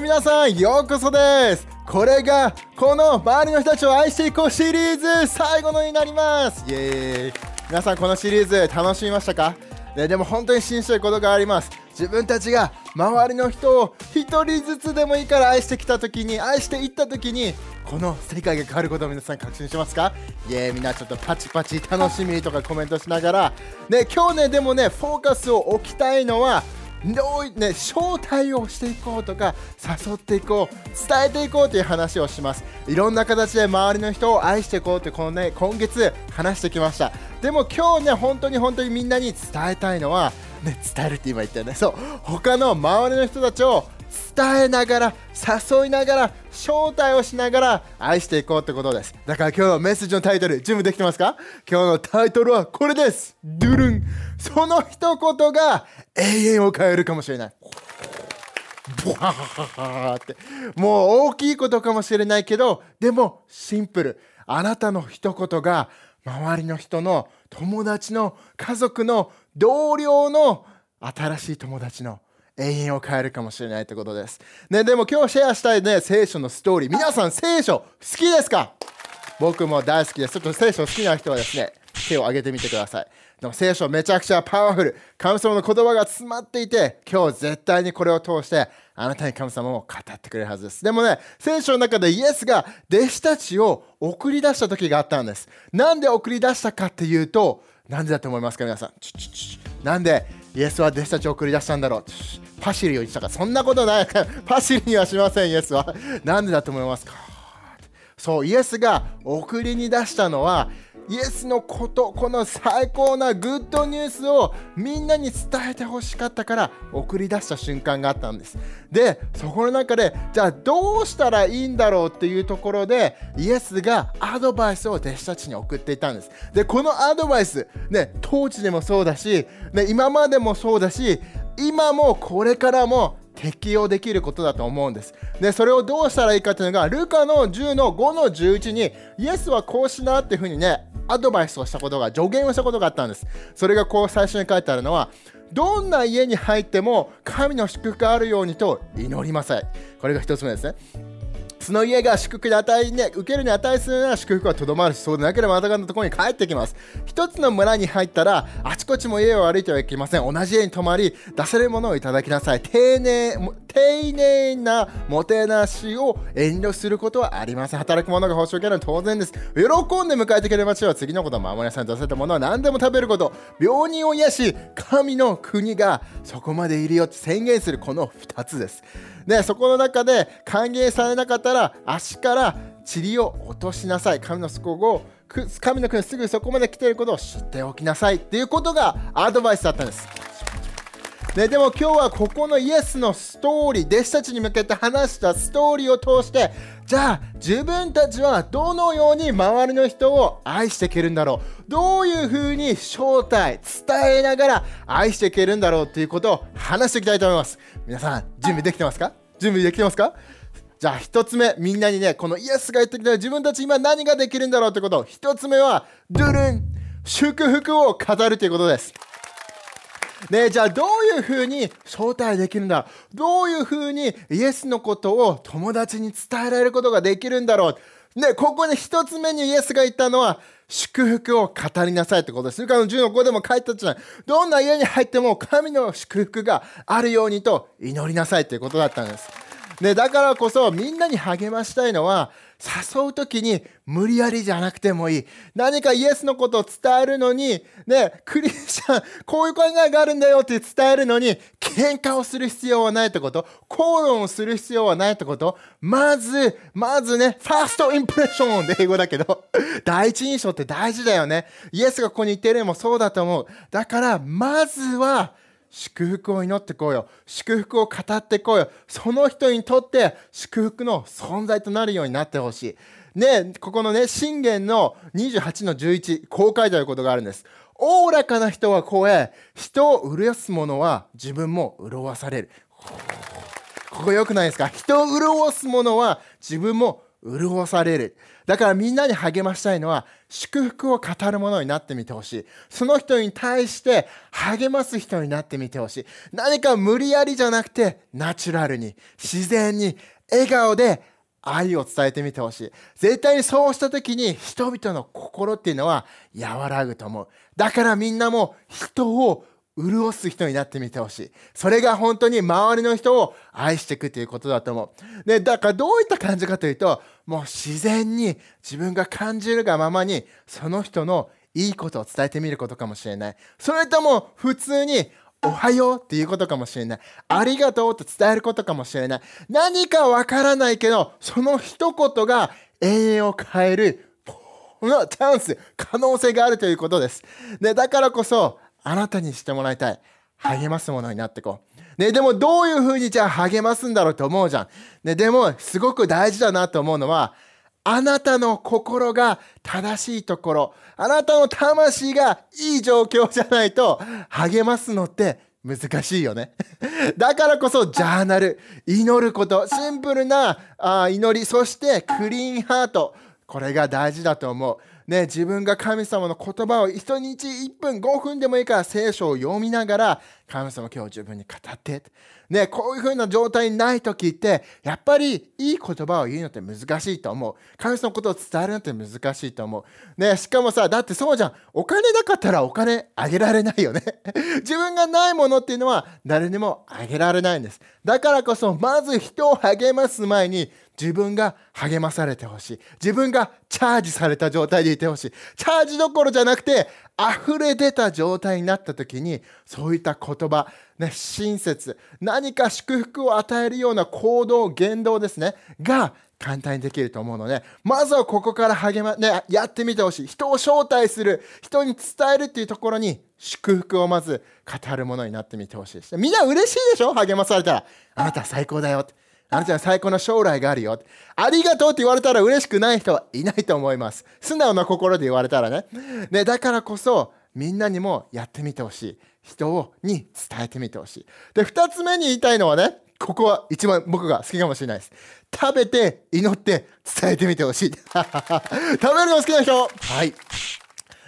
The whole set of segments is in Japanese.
皆さんようこそです。これがこの周りの人たちを愛していこうシリーズ最後のになります。イエーイ。皆さんこのシリーズ楽しみましたか？ででも本当に信じてることがあります。自分たちが周りの人を1人ずつでもいいから愛してきた時に愛していった時にこの世界が変わることを皆さん確信しますか？イエーイ。みんなちょっとパチパチ楽しみとかコメントしながら。ね今日ねでもねフォーカスを置きたいのはどうね、招待をしていこうとか誘っていこう伝えていこうという話をします。いろんな形で周りの人を愛していこうってこのね今月話してきました。でも今日ね本当に本当にみんなに伝えたいのはね伝えるって今言ったよね。そう。他の周りの人たちを伝えながら誘いながら招待をしながら愛していこうってことです。だから今日のメッセージのタイトル準備できてますか？今日のタイトルはこれです。ドゥルン。その一言が永遠を変えるかもしれない。ブワーって。もう大きいことかもしれないけどでもシンプル。あなたの一言が周りの人の友達の家族の同僚の新しい友達の永遠を変えるかもしれないってことです。ね、でも今日シェアしたいね、聖書のストーリー。皆さん聖書好きですか？僕も大好きです。ちょっと聖書好きな人はですね、手を挙げてみてください。でも聖書めちゃくちゃパワフル。神様の言葉が詰まっていて、今日絶対にこれを通して、あなたに神様を語ってくれるはずです。でもね、聖書の中でイエスが弟子たちを送り出した時があったんです。なんで送り出したかっていうと、なんでだと思いますか皆さん？なんでイエスは弟子たちを送り出したんだろう？パシリをしたかそんなことない。パシリにはしませんイエスは。なんでだと思いますか？そうイエスが送りに出したのはイエスのことこの最高なグッドニュースをみんなに伝えてほしかったから送り出した瞬間があったんです。でそこの中でじゃあどうしたらいいんだろうっていうところでイエスがアドバイスを弟子たちに送っていたんです。でこのアドバイスね当時でもそうだし、ね、今までもそうだし今もこれからも適用できることだと思うんです。で、それをどうしたらいいかというのが、ルカの10の5の11に、イエスはこうしなっていうふうにね、アドバイスをしたことが、助言をしたことがあったんです。それがこう最初に書いてあるのは、どんな家に入っても神の祝福があるようにと祈りません。これが1つ目ですね。その家が祝福で値、ね、受けるに値するなら祝福はとどまるし、そうでなければまたがのところに帰ってきます。一つの村に入ったら、あちこちも家を歩いてはいけません。同じ家に泊まり、出せるものをいただきなさい。丁寧、丁寧なもてなしを遠慮することはありません。働く者が報酬を受けるのは当然です。喜んで迎えてくれましょう。次のことを守りなさい。出せたものは何でも食べること。病人を癒し、神の国がそこまでいるよって宣言するこの2つです。でそこの中で歓迎されなかったら足から塵を落としなさい。神の底を神の国すぐそこまで来ていることを知っておきなさい。っていうことがアドバイスだったんです。ね、でも今日はここのイエスのストーリー弟子たちに向けて話したストーリーを通してじゃあ自分たちはどのように周りの人を愛していけるんだろう。どういうふうに正体伝えながら愛していけるんだろうということを話していきたいと思います。皆さん準備できてますか？準備できてますか？じゃあ1つ目みんなにねこのイエスが言ってきた自分たち今何ができるんだろうってこと1つ目はドゥルン祝福を語るということですね、じゃあどういうふうに招待できるんだどういうふうにイエスのことを友達に伝えられることができるんだろうね、ここで一つ目にイエスが言ったのは祝福を語りなさいってことです。ルカの10の5でも書いてたじゃない。どんな家に入っても神の祝福があるようにと祈りなさいということだったんです。ね、だからこそみんなに励ましたいのは誘う時に無理やりじゃなくてもいい。何かイエスのことを伝えるのに、ね、クリスチャン、こういう考えがあるんだよって伝えるのに、喧嘩をする必要はないってこと口論をする必要はないってことまず、まずね、ファーストインプレッションで英語だけど、第一印象って大事だよね。イエスがここに言ってるのもそうだと思う。だから、まずは、祝福を祈ってこうよ。祝福を語ってこうよ。その人にとって祝福の存在となるようになってほしい。ねここのね信玄の28の11こう書いてあることがあるんです。おおらかな人は声え人を潤す者は自分も潤される。ここ良くないですか？人を潤す者は自分も潤される。だからみんなに励ましたいのは、祝福を語るものになってみてほしい。その人に対して励ます人になってみてほしい。何か無理やりじゃなくて、ナチュラルに、自然に、笑顔で愛を伝えてみてほしい。絶対にそうした時に人々の心っていうのは和らぐと思う。だからみんなも人を潤す人になってみてほしい。それが本当に周りの人を愛していくということだと思う。で、だからどういった感じかというと、もう自然に自分が感じるがままにその人のいいことを伝えてみることかもしれない。それとも普通におはようっていうことかもしれない。ありがとうって伝えることかもしれない。何かわからないけど、その一言が永遠を変える、このチャンス、可能性があるということです。で、だからこそ、あなたにしてもらいたい。励ますものになってこう。ね、でもどういうふうにじゃあ励ますんだろうと思うじゃん。ね、でも、すごく大事だなと思うのは、あなたの心が正しいところ、あなたの魂がいい状況じゃないと励ますのって難しいよね。だからこそジャーナル、祈ること、シンプルなあ祈り、そしてクリーンハート、これが大事だと思う。ね、自分が神様の言葉を一日1分5分でもいいから聖書を読みながら神様今日自分に語って。ね、こういう風な状態にない時ってやっぱりいい言葉を言うのって難しいと思う。神様のことを伝えるのって難しいと思う、ね、しかもさだってそうじゃん。お金なかったらお金あげられないよね。自分がないものっていうのは誰にもあげられないんです。だからこそまず人を励ます前に自分が励まされてほしい。自分がチャージされた状態でいてほしい。チャージどころじゃなくて、溢れ出た状態になった時に、そういった言葉、ね、親切、何か祝福を与えるような行動、言動ですね、が簡単にできると思うので、まずはここから励ま、ね、やってみてほしい。人を招待する、人に伝えるっていうところに、祝福をまず語るものになってみてほしいです。みんな嬉しいでしょ？励まされたら。あなた最高だよって。あなたは最高の将来があるよ。ありがとうって言われたら嬉しくない人はいないと思います。素直な心で言われたらね。ねだからこそ、みんなにもやってみてほしい。人に伝えてみてほしい。で、二つ目に言いたいのはね、ここは一番僕が好きかもしれないです。食べて、祈って、伝えてみてほしい。食べるの好きな人はい。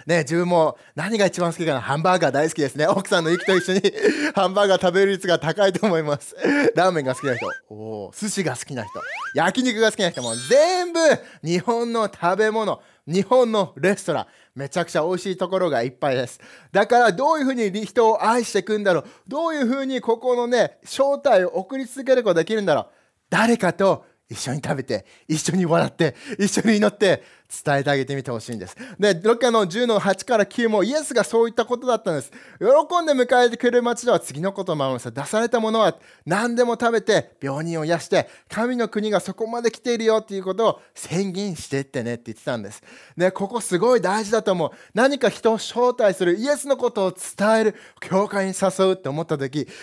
ね、自分も何が一番好きかな。ハンバーガー大好きですね。奥さんの息と一緒に ハンバーガー食べる率が高いと思います。ラーメンが好きな人、お寿司が好きな人、焼肉が好きな人も。全部日本の食べ物、日本のレストラン、めちゃくちゃ美味しいところがいっぱいです。だからどういうふうに人を愛していくんだろう。どういうふうにここのね、正体を送り続けることができるんだろう。誰かと一緒に食べて、一緒に笑って、一緒に祈って、伝えてあげてみてほしいんです。で、ロッの10の8から9もイエスがそういったことだったんです。喜んで迎えてくれる町では次のことを守るんです。出されたものは何でも食べて病人を癒して、神の国がそこまで来ているよっていうことを宣言してってねって言ってたんです。で、ここすごい大事だと思う。何か人を招待する、イエスのことを伝える、教会に誘うって思った時、結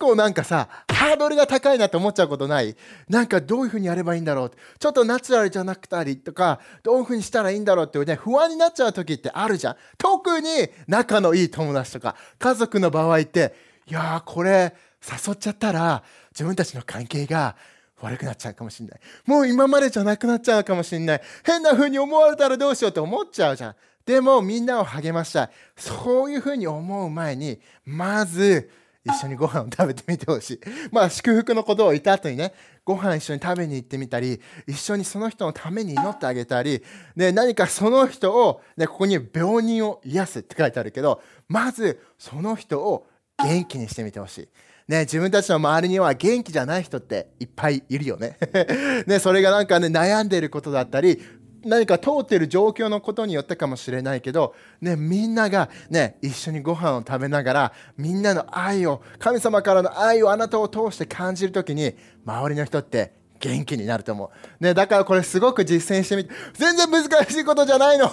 構なんかさ、ハードルが高いなって思っちゃうことない？なんかどういうふうにやればいいんだろう？ちょっとナチュラルじゃなくたりとか、どういうふうににしたらいいんだろうってね、不安になっちゃう時ってあるじゃん。特に仲のいい友達とか家族の場合って、いやーこれ誘っちゃったら自分たちの関係が悪くなっちゃうかもしれない。もう今までじゃなくなっちゃうかもしれない。変な風に思われたらどうしようって思っちゃうじゃん。でもみんなを励ましたい。そういう風に思う前に、まず一緒にご飯を食べてみてほしい。まあ祝福のことを言った後にね、ご飯一緒に食べに行ってみたり、一緒にその人のために祈ってあげたり、ね、何かその人を、ね、ここに病人を癒すって書いてあるけど、まずその人を元気にしてみてほしい。ね、自分たちの周りには元気じゃない人っていっぱいいるよね。ね、それがなんかね、悩んでいることだったり、何か通っている状況のことによってかもしれないけど、ね、みんなが、ね、一緒にご飯を食べながらみんなの愛を神様からの愛をあなたを通して感じるときに周りの人って元気になると思う、ね、だからこれすごく実践してみて全然難しいことじゃないの。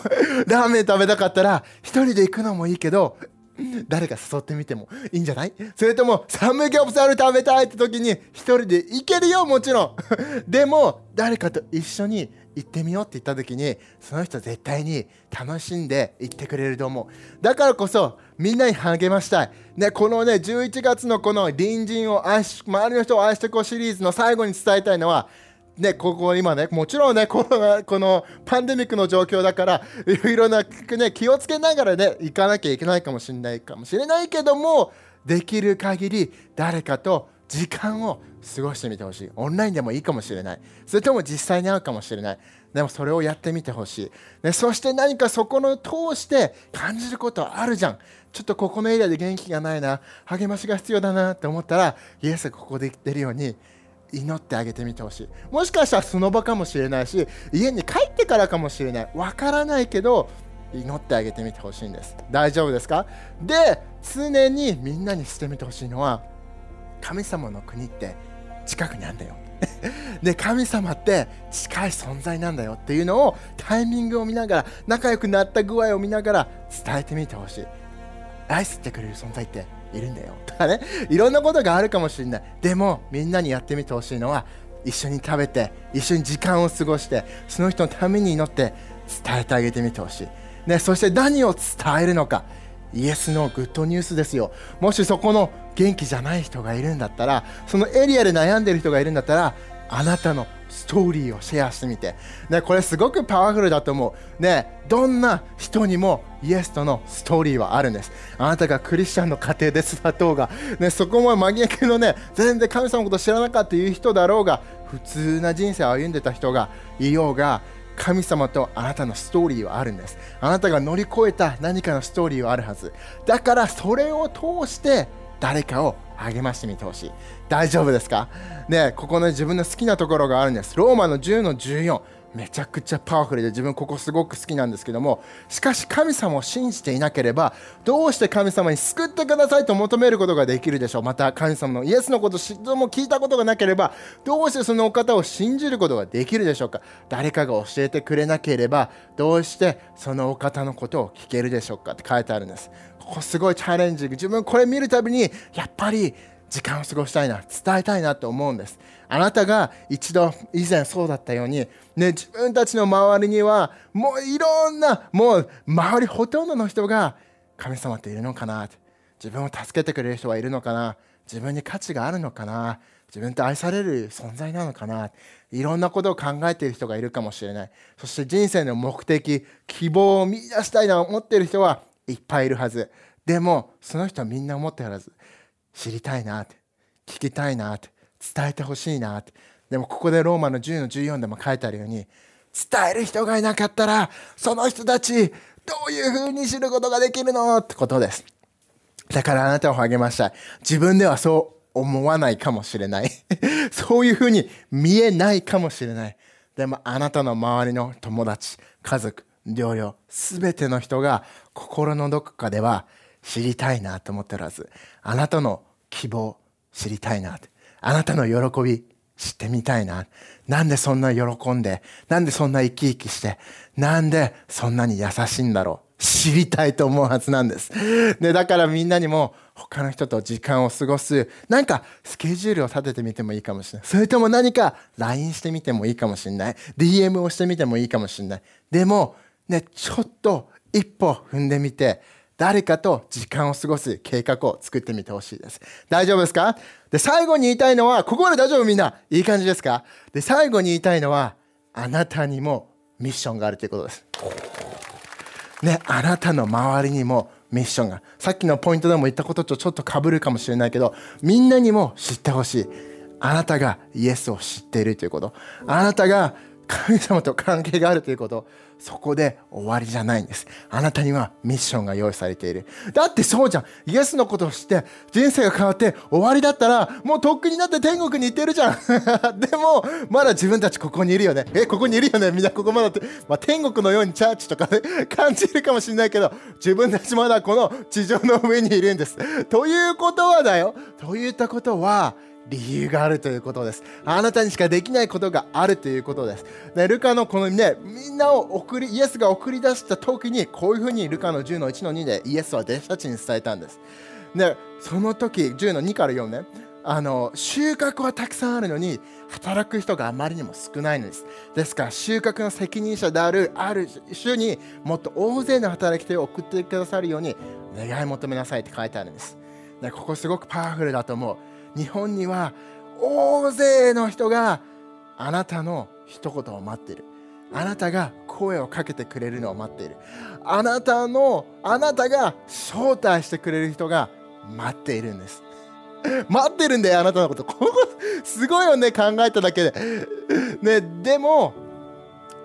ラーメン食べたかったら一人で行くのもいいけど誰か誘ってみてもいいんじゃない？それともサムギョプサル食べたいって時に一人で行けるよもちろん。でも誰かと一緒に行ってみようって言った時にその人絶対に楽しんで行ってくれると思う。だからこそみんなに励ましたい、ね、このね11月のこの隣人を愛し周りの人を愛してこうシリーズの最後に伝えたいのはね、ここ今ね、もちろんね、コロナ、このパンデミックの状況だから、いろいろな、ね、気をつけながらね、行かなきゃいけないかもしれないかもしれないけども、できる限り誰かと時間を過ごしてみてほしい。オンラインでもいいかもしれない。それとも実際に会うかもしれない。でもそれをやってみてほしい。ね、そして何かそこの通して感じることあるじゃん。ちょっとここのエリアで元気がないな、励ましが必要だなって思ったら、イエスがここで言ってるように、祈ってあげてみてほしい。もしかしたらその場かもしれないし、家に帰ってからかもしれない。わからないけど、祈ってあげてみてほしいんです。大丈夫ですか？で、常にみんなにしてみてほしいのは、神様の国って近くにあるんだよ。で神様って近い存在なんだよっていうのをタイミングを見ながら仲良くなった具合を見ながら伝えてみてほしい愛してくれる存在っているんだよ。とかね。いろんなことがあるかもしれない。でもみんなにやってみてほしいのは一緒に食べて一緒に時間を過ごしてその人のために祈って伝えてあげてみてほしい、ね、そして何を伝えるのか。イエスのグッドニュースですよ。もしそこの元気じゃない人がいるんだったらそのエリアで悩んでる人がいるんだったらあなたのストーリーをシェアしてみて、ね、これすごくパワフルだと思う、ね、どんな人にもイエスとのストーリーはあるんです。あなたがクリスチャンの家庭で育とうが、ね、そこも真逆のね全然神様のこと知らなかったという人だろうが普通な人生を歩んでた人がいようが神様とあなたのストーリーはあるんです。あなたが乗り越えた何かのストーリーはあるはず。だからそれを通して誰かを励ましてみてほしい。大丈夫ですか？ねここね自分の好きなところがあるんです。ローマの10の14めちゃくちゃパワフルで自分ここすごく好きなんですけどもしかし神様を信じていなければどうして神様に救ってくださいと求めることができるでしょう。また神様のイエスのこと知っても聞いたことがなければどうしてそのお方を信じることができるでしょうか。誰かが教えてくれなければどうしてそのお方のことを聞けるでしょうかって書いてあるんです。ここすごいチャレンジ。自分これ見るたびにやっぱり時間を過ごしたいな伝えたいなと思うんです。あなたが一度以前そうだったように、ね、自分たちの周りにはもういろんなもう周りほとんどの人が神様っているのかな？自分を助けてくれる人はいるのかな？自分に価値があるのかな？自分って愛される存在なのかな？いろんなことを考えている人がいるかもしれない。そして人生の目的希望を見出したいなと思っている人はいっぱいいるはず。でもその人はみんな思ってるはず。知りたいなって聞きたいなって伝えてほしいなって。でもここでローマの10の14でも書いてあるように伝える人がいなかったらその人たちどういうふうに知ることができるのってことです。だからあなたを励ました自分ではそう思わないかもしれない。そういうふうに見えないかもしれない。でもあなたの周りの友達家族同僚全ての人が心のどこかでは知りたいなと思ってるはず。あなたの希望知りたいなあなたの喜び知ってみたいななんでそんな喜んでなんでそんな生き生きしてなんでそんなに優しいんだろう知りたいと思うはずなんです。で、だからみんなにも他の人と時間を過ごす、なんかスケジュールを立ててみてもいいかもしれない。それとも何か LINE してみてもいいかもしれない。DM をしてみてもいいかもしれない。でも、ね、ちょっと一歩踏んでみて、誰かと時間を過ごす計画を作ってみてほしいです。大丈夫ですか？で、最後に言いたいのは、ここまで大丈夫みんないい感じですか？で、最後に言いたいのは、あなたにもミッションがあるということです。ね、あなたの周りにもミッションが。さっきのポイントでも言ったこととちょっと被るかもしれないけど、みんなにも知ってほしい。あなたがイエスを知っているということ。あなたが神様と関係があるということ。そこで終わりじゃないんです。あなたにはミッションが用意されている。だってそうじゃん。イエスのことを知って人生が変わって終わりだったらもうとっくになって天国に行ってるじゃん。でもまだ自分たちここにいるよね。え、ここにいるよね。みんなここまだって。まあ、天国のようにチャーチとかね、感じるかもしれないけど自分たちまだこの地上の上にいるんです。ということはだよ。といったことは理由があるということです。あなたにしかできないことがあるということです。でルカのこのね、みんなを送り、イエスが送り出した時に、こういうふうにルカの10の1の2でイエスは弟子たちに伝えたんです。で、その時、10の2から4ね、あの収穫はたくさんあるのに働く人があまりにも少ないのですですから収穫の責任者であるある種にもっと大勢の働き手を送ってくださるように願い求めなさいって書いてあるんですでここすごくパワフルだと思う日本には大勢の人があなたの一言を待っている。あなたが声をかけてくれるのを待っている。あなたのあなたが招待してくれる人が待っているんです。待ってるんだよあなたのこと。ここすごいよね考えただけで。ねでも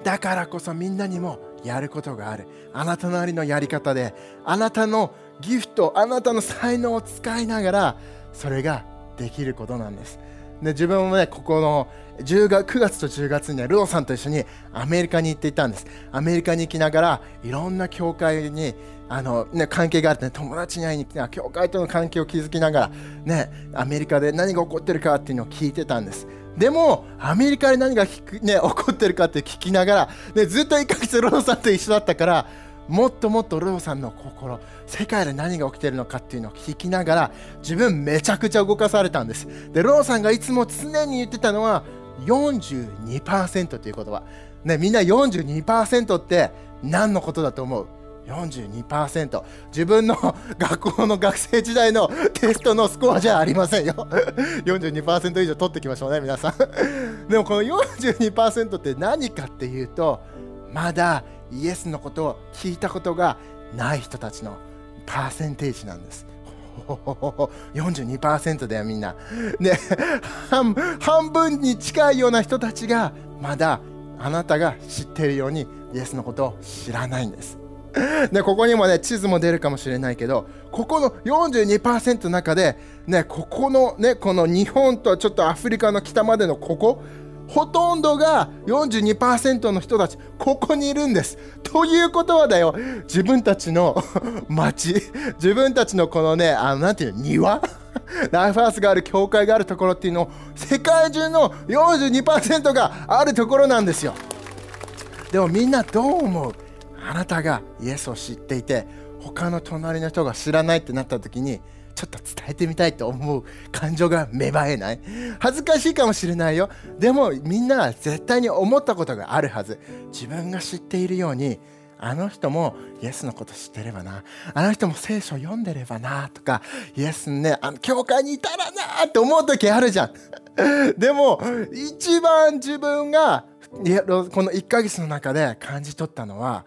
だからこそみんなにもやることがある。あなたなりのやり方であなたのギフトあなたの才能を使いながらそれができることなんです。で自分もねここの10月9月と10月にはルオさんと一緒にアメリカに行っていたんです。アメリカに行きながらいろんな教会にあの、ね、関係があって、ね、友達に会いに来た教会との関係を築きながら、ね、アメリカで何が起こってるかっていうのを聞いてたんです。でもアメリカで何が、ね、起こってるかって聞きながら、ね、ずっと1ヶ月ロオさんと一緒だったからもっともっとローさんの心世界で何が起きてるのかっていうのを聞きながら自分めちゃくちゃ動かされたんです。でローさんがいつも常に言ってたのは42%という言葉ねみんな42%って何のことだと思う？42%自分の学校の学生時代のテストのスコアじゃありませんよ。42%以上取ってきましょうね皆さん。でもこの42%って何かっていうとまだイエスのことを聞いたことがない人たちのパーセンテージなんです。42%だよみんな、ね、半半分に近いような人たちがまだあなたが知っているようにイエスのことを知らないんです。でここにもね地図も出るかもしれないけどここの42%の中でねここのねこの日本とちょっとアフリカの北までのここほとんどが42%の人たちここにいるんです。ということはだよ。自分たちの 町自分たちのこのねあのなんていうの庭？ライフハウスがある教会があるところっていうのを世界中の42%があるところなんですよ。でもみんなどう思う？あなたがイエスを知っていて他の隣の人が知らないってなった時にちょっと伝えてみたいと思う感情が芽生えない。恥ずかしいかもしれないよ。でもみんなは絶対に思ったことがあるはず。自分が知っているようにあの人もイエスのこと知ってればな。あの人も聖書読んでればなとかイエスねあの教会にいたらなって思う時あるじゃん。でも一番自分がこの1ヶ月の中で感じ取ったのは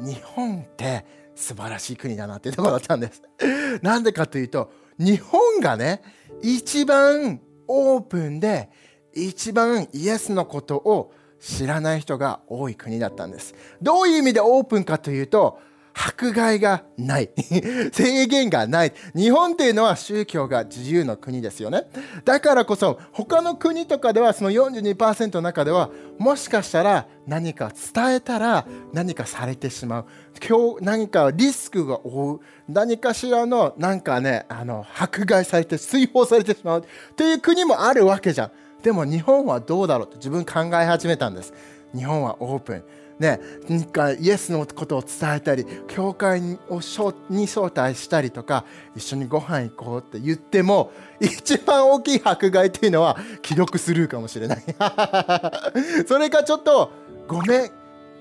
日本って素晴らしい国だなっていうところだったんです。なんでかというと日本がね一番オープンで一番イエスのことを知らない人が多い国だったんです。どういう意味でオープンかというと迫害がない。制限がない。日本っていうのは宗教が自由の国ですよね。だからこそ他の国とかではその42%の中ではもしかしたら何か伝えたら何かされてしまう。何かリスクが負う。何かしらのなんかねあの迫害されて追放されてしまう。っていう国もあるわけじゃん。でも日本はどうだろうって自分考え始めたんです。日本はオープン。ね、かイエスのことを伝えたり教会に招待したりとか一緒にご飯行こうって言っても一番大きい迫害っていうのは既読スルーかもしれない。それかちょっとごめん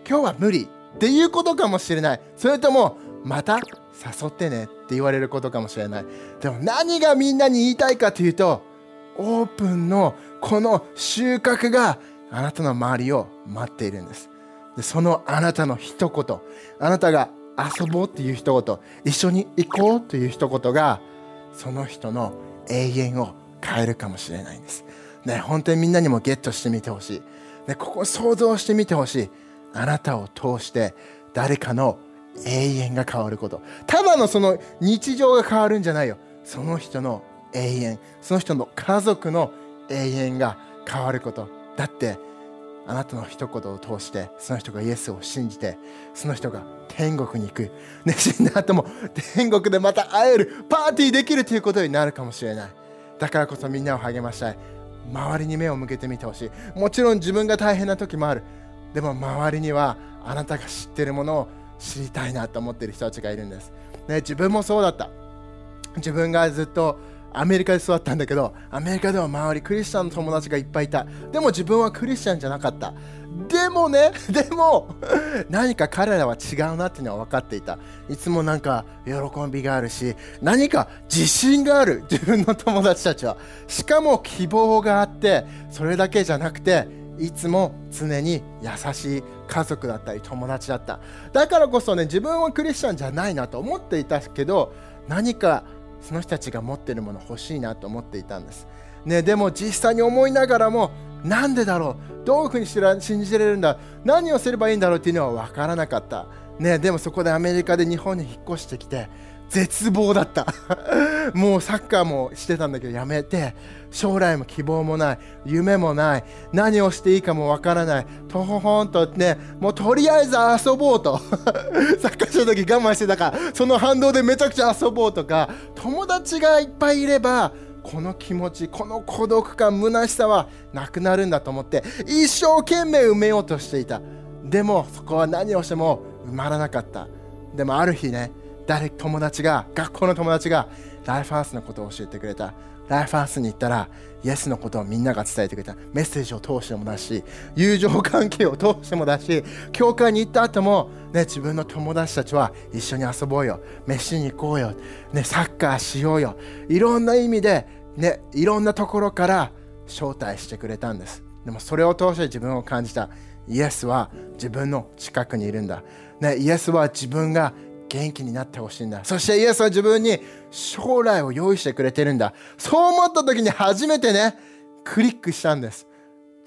今日は無理っていうことかもしれない。それともまた誘ってねって言われることかもしれない。でも何がみんなに言いたいかというとオープンのこの収穫があなたの周りを待っているんです。でそのあなたの一言あなたが遊ぼうっていう一言一緒に行こうという一言がその人の永遠を変えるかもしれないんです。ね、本当にみんなにもゲットしてみてほしい。ね、ここ想像してみてほしい。あなたを通して誰かの永遠が変わること。ただのその日常が変わるんじゃないよ。その人の永遠、その人の家族の永遠が変わること。だってあなたの一言を通してその人がイエスを信じてその人が天国に行く、ね、死んだ後も天国でまた会えるパーティーできるということになるかもしれない。だからこそみんなを励ましたい。周りに目を向けてみてほしい。もちろん自分が大変な時もある。でも周りにはあなたが知ってるものを知りたいなと思ってる人たちがいるんです、ね、自分もそうだった。自分がずっとアメリカで育ったんだけどアメリカでは周りクリスチャンの友達がいっぱいいた。でも自分はクリスチャンじゃなかった。でもね でも何か彼らは違うなっていうのは分かっていた。いつもなんか喜びがあるし何か自信がある。自分の友達たちは。しかも希望があってそれだけじゃなくていつも常に優しい家族だったり友達だった。だからこそね自分はクリスチャンじゃないなと思っていたけど何かその人たちが持っているもの欲しいなと思っていたんです、ね、でも実際に思いながらもなんでだろう？どういうふうに信じられるんだ？何をすればいいんだろうっていうのは分からなかった、ね、でもそこでアメリカで日本に引っ越してきて絶望だった。もうサッカーもしてたんだけどやめて。将来も希望もない。夢もない。何をしていいかもわからない。とほほんとねもうとりあえず遊ぼうと。サッカーした時我慢してたからその反動でめちゃくちゃ遊ぼうとか友達がいっぱいいればこの気持ちこの孤独感虚しさはなくなるんだと思って一生懸命埋めようとしていた。でもそこは何をしても埋まらなかった。でもある日ね誰友達が学校の友達がライフハウスのことを教えてくれた。ライフハウスに行ったらイエスのことをみんなが伝えてくれた。メッセージを通してもだし友情関係を通してもだし教会に行った後も、ね、自分の友達たちは一緒に遊ぼうよ。飯に行こうよ、ね、サッカーしようよ。いろんな意味で、ね、いろんなところから招待してくれたんです。でもそれを通して自分を感じた。イエスは自分の近くにいるんだ、ね、イエスは自分が元気になってほしいんだ。そしてイエスは自分に将来を用意してくれてるんだ。そう思った時に初めてねクリックしたんです。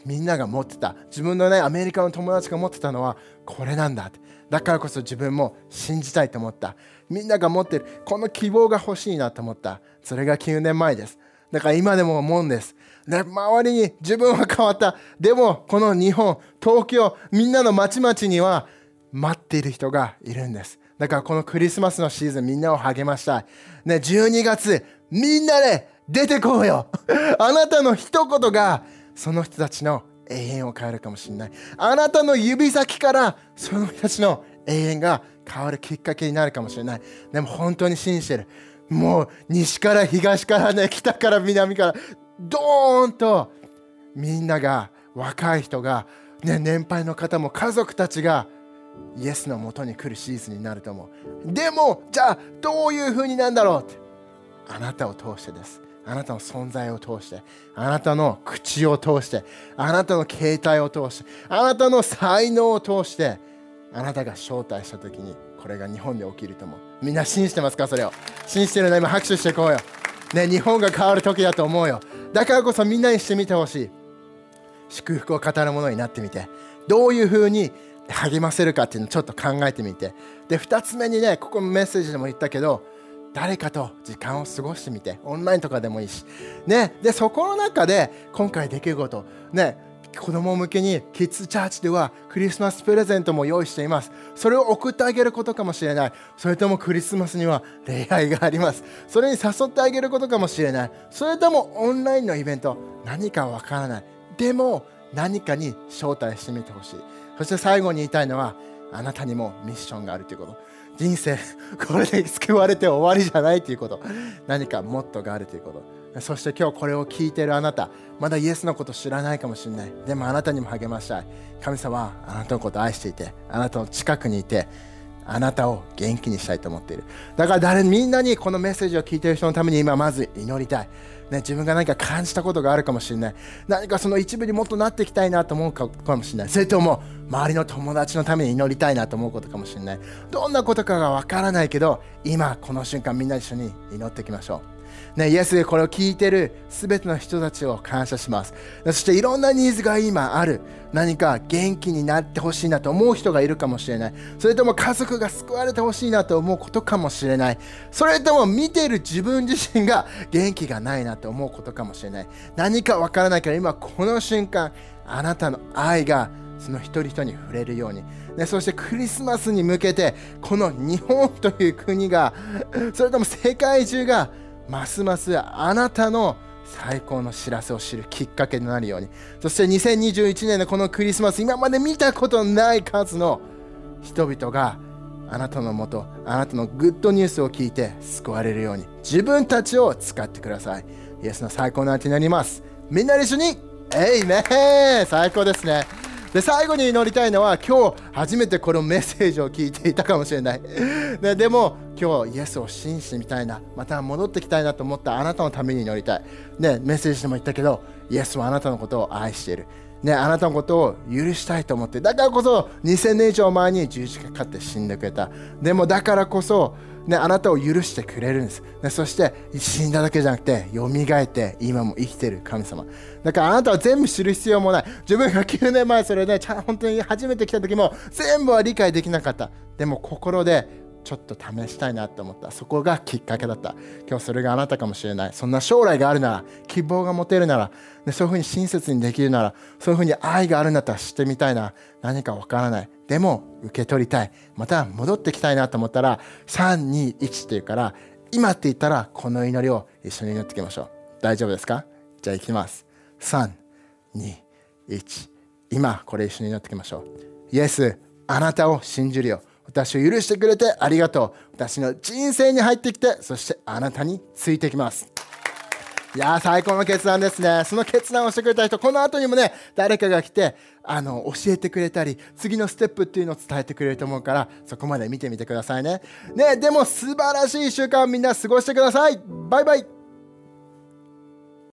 みんなが持ってた。自分のねアメリカの友達が持ってたのはこれなんだ。だからこそ自分も信じたいと思った。みんなが持ってるこの希望が欲しいなと思った。それが9年前です。だから今でも思うんです。で周りに自分は変わった。でもこの日本東京みんなの町々には待っている人がいるんです。だからこのクリスマスのシーズンみんなを励ましたい。ね、12月みんなで出てこうよ あなたの一言がその人たちの永遠を変えるかもしれない。あなたの指先からその人たちの永遠が変わるきっかけになるかもしれない。でも本当に信じてる。もう西から東からね、北から南から、ドーンとみんなが、若い人が、ね、年配の方も家族たちがイエスのもとに来るシーズンになると思う。でもじゃあどういう風になんだろうって。あなたを通してです。あなたの存在を通して。あなたの口を通して。あなたの携帯を通して。あなたの才能を通して。あなたが招待した時にこれが日本で起きると思う。みんな信じてますかそれを。信じてるの今拍手していこうよ。ね日本が変わる時だと思うよ。だからこそみんなにしてみてほしい。祝福を語るものになってみて。どういう風に励ませるかっていうのをちょっと考えてみて。で2つ目にねここメッセージでも言ったけど誰かと時間を過ごしてみて。オンラインとかでもいいし。ね。でそこの中で今回できること。ね。子供向けにキッズチャーチではクリスマスプレゼントも用意しています。それを送ってあげることかもしれない。それともクリスマスには礼拝があります。それに誘ってあげることかもしれない。それともオンラインのイベント。何かわからない。でも何かに招待してみてほしい。そして最後に言いたいのはあなたにもミッションがあるということ。人生これで救われて終わりじゃないということ。何かモットーがあるということ。そして今日これを聞いているあなたまだイエスのこと知らないかもしれない。でもあなたにも励ましたい。神様はあなたのことを愛していてあなたの近くにいてあなたを元気にしたいと思っている。だから誰みんなにこのメッセージを聞いている人のために今まず祈りたい。ね、自分が何か感じたことがあるかもしれない。何かその一部にもっとなっていきたいなと思うかもしれない。それとも周りの友達のために祈りたいなと思うことかもしれない。どんなことかがわからないけど今この瞬間みんな一緒に祈っていきましょう。ね、イエスでこれを聞いてる全ての人たちを感謝します。そしていろんなニーズが今ある。何か元気になってほしいなと思う人がいるかもしれない。それとも家族が救われてほしいなと思うことかもしれない。それとも見ている自分自身が元気がないなと思うことかもしれない。何かわからないけど今この瞬間あなたの愛がその一人一人に触れるように、ね、そしてクリスマスに向けてこの日本という国がそれとも世界中がますますあなたの最高の知らせを知るきっかけになるように。そして2021年のこのクリスマス今まで見たことない数の人々があなたのもとあなたのグッドニュースを聞いて救われるように。自分たちを使ってください。イエスの最高の相手になります。みんなで一緒にえいね最高ですね。で最後に祈りたいのは今日初めてこのメッセージを聞いていたかもしれない、ね、でも今日イエスを信じてみたいなまた戻ってきたいなと思ったあなたのために祈りたい、ね、メッセージでも言ったけどイエスはあなたのことを愛している。ね、あなたのことを許したいと思ってだからこそ2000年以上前に十字架かかって死んでくれた。でもだからこそ、ね、あなたを許してくれるんです、ね、そして死んだだけじゃなくてよみがえって今も生きてる神様。だからあなたは全部知る必要もない。自分が9年前それで、ね、本当に初めて来た時も全部は理解できなかった。でも心でちょっと試したいなと思った。そこがきっかけだった。今日それがあなたかもしれない。そんな将来があるなら希望が持てるならでそういうふうに親切にできるならそういうふうに愛があるんだったら知ってみたいな。何かわからない。でも受け取りたい。また戻ってきたいなと思ったら321っていうから今って言ったらこの祈りを一緒に祈っていきましょう。大丈夫ですか？じゃあいきます。321今これ一緒に祈っていきましょう。イエスあなたを信じるよ。私を許してくれてありがとう。私の人生に入ってきてそしてあなたについてきます。いや最高の決断ですね。その決断をしてくれた人この後にもね誰かが来てあの教えてくれたり次のステップっていうのを伝えてくれると思うからそこまで見てみてくださいね。ねでも素晴らしい1週間みんな過ごしてください。バイバイ。